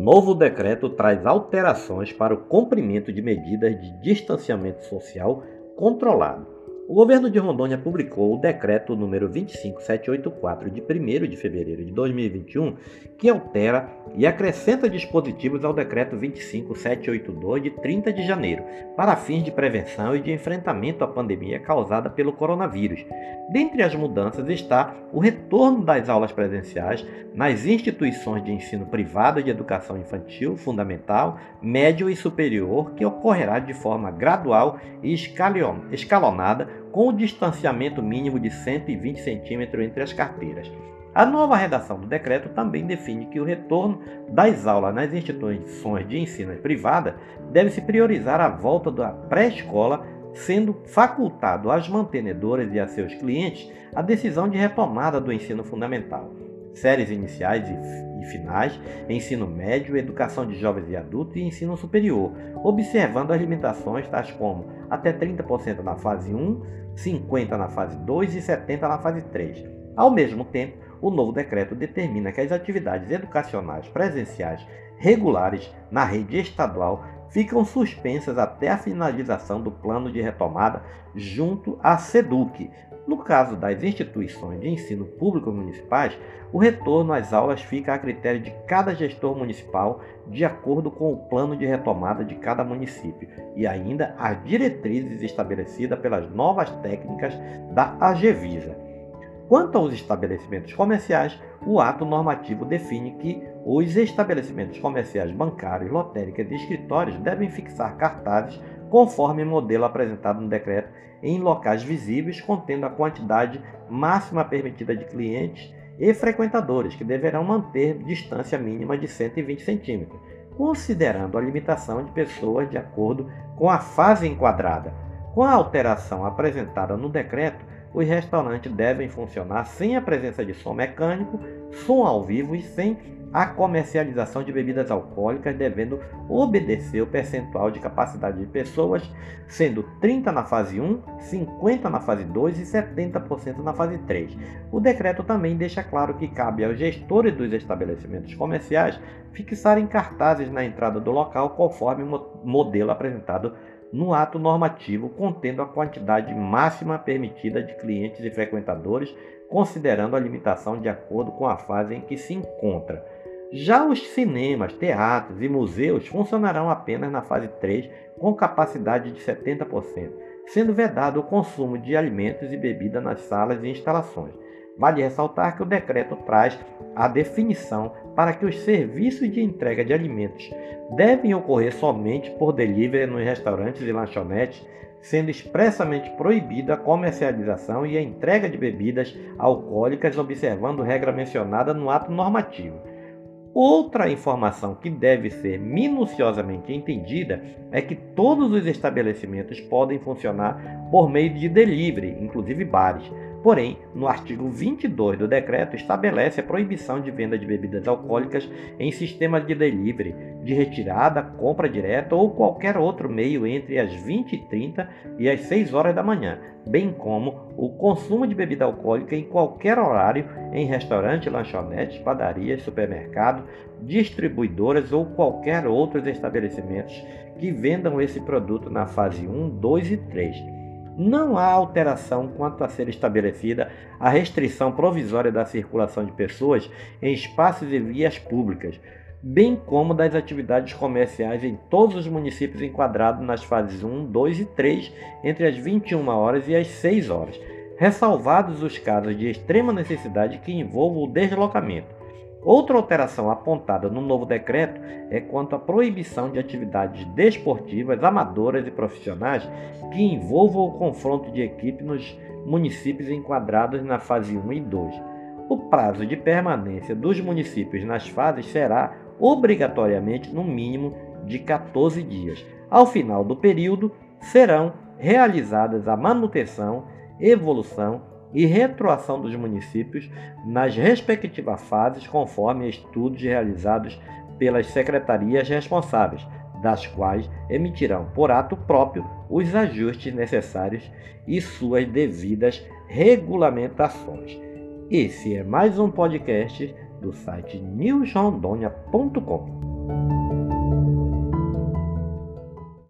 Novo decreto traz alterações para o cumprimento de medidas de distanciamento social controlado. O governo de Rondônia publicou o decreto número 25784 de 1 de fevereiro de 2021, que altera e acrescenta dispositivos ao decreto 25782 de 30 de janeiro, para fins de prevenção e de enfrentamento à pandemia causada pelo coronavírus. Dentre as mudanças está o retorno das aulas presenciais nas instituições de ensino privado de educação infantil, fundamental, médio e superior, que ocorrerá de forma gradual e escalonada com o distanciamento mínimo de 120 centímetros entre as carteiras. A nova redação do decreto também define que o retorno das aulas nas instituições de ensino privada deve se priorizar a volta da pré-escola, sendo facultado às mantenedoras e a seus clientes a decisão de retomada do ensino fundamental séries iniciais e, finais, ensino médio, educação de jovens e adultos e ensino superior, observando as limitações tais como até 30% na fase 1, 50% na fase 2 e 70% na fase 3. Ao mesmo tempo, o novo decreto determina que as atividades educacionais presenciais regulares na rede estadual ficam suspensas até a finalização do plano de retomada junto à SEDUC, no caso das instituições de ensino público municipais, o retorno às aulas fica a critério de cada gestor municipal, de acordo com o plano de retomada de cada município e ainda as diretrizes estabelecidas pelas novas técnicas da AGVISA. Quanto aos estabelecimentos comerciais, o ato normativo define que os estabelecimentos comerciais bancários, lotéricas e escritórios devem fixar cartazes conforme o modelo apresentado no decreto, em locais visíveis contendo a quantidade máxima permitida de clientes e frequentadores, que deverão manter distância mínima de 120 centímetros, considerando a limitação de pessoas de acordo com a fase enquadrada. Com a alteração apresentada no decreto, os restaurantes devem funcionar sem a presença de som mecânico, som ao vivo e sem a comercialização de bebidas alcoólicas devendo obedecer o percentual de capacidade de pessoas, sendo 30 na fase 1, 50 na fase 2 e 70% na fase 3. O decreto também deixa claro que cabe aos gestores dos estabelecimentos comerciais fixarem cartazes na entrada do local conforme o modelo apresentado no ato normativo contendo a quantidade máxima permitida de clientes e frequentadores, considerando a limitação de acordo com a fase em que se encontra. Já os cinemas, teatros e museus funcionarão apenas na fase 3 com capacidade de 70%, sendo vedado o consumo de alimentos e bebida nas salas e instalações. Vale ressaltar que o decreto traz a definição para que os serviços de entrega de alimentos devem ocorrer somente por delivery nos restaurantes e lanchonetes, sendo expressamente proibida a comercialização e a entrega de bebidas alcoólicas, observando regra mencionada no ato normativo. Outra informação que deve ser minuciosamente entendida é que todos os estabelecimentos podem funcionar por meio de delivery, inclusive bares. Porém, no artigo 22 do decreto estabelece a proibição de venda de bebidas alcoólicas em sistemas de delivery, de retirada, compra direta ou qualquer outro meio entre as 20h30 e as 6 horas da manhã, bem como o consumo de bebida alcoólica em qualquer horário em restaurantes, lanchonetes, padarias, supermercados, distribuidoras ou qualquer outros estabelecimentos que vendam esse produto na fase 1, 2 e 3 não há alteração quanto a ser estabelecida a restrição provisória da circulação de pessoas em espaços e vias públicas, bem como das atividades comerciais em todos os municípios enquadrados nas fases 1, 2 e 3, entre as 21 horas e as 6 horas, ressalvados os casos de extrema necessidade que envolvam o deslocamento Outra alteração apontada no novo decreto é quanto à proibição de atividades desportivas, amadoras e profissionais que envolvam o confronto de equipe nos municípios enquadrados na fase 1 e 2. O prazo de permanência dos municípios nas fases será obrigatoriamente no mínimo de 14 dias. Ao final do período, serão realizadas a manutenção, evolução e retroação dos municípios nas respectivas fases, conforme estudos realizados pelas secretarias responsáveis, das quais emitirão por ato próprio os ajustes necessários e suas devidas regulamentações. Esse é mais um podcast do site newsrondônia.com.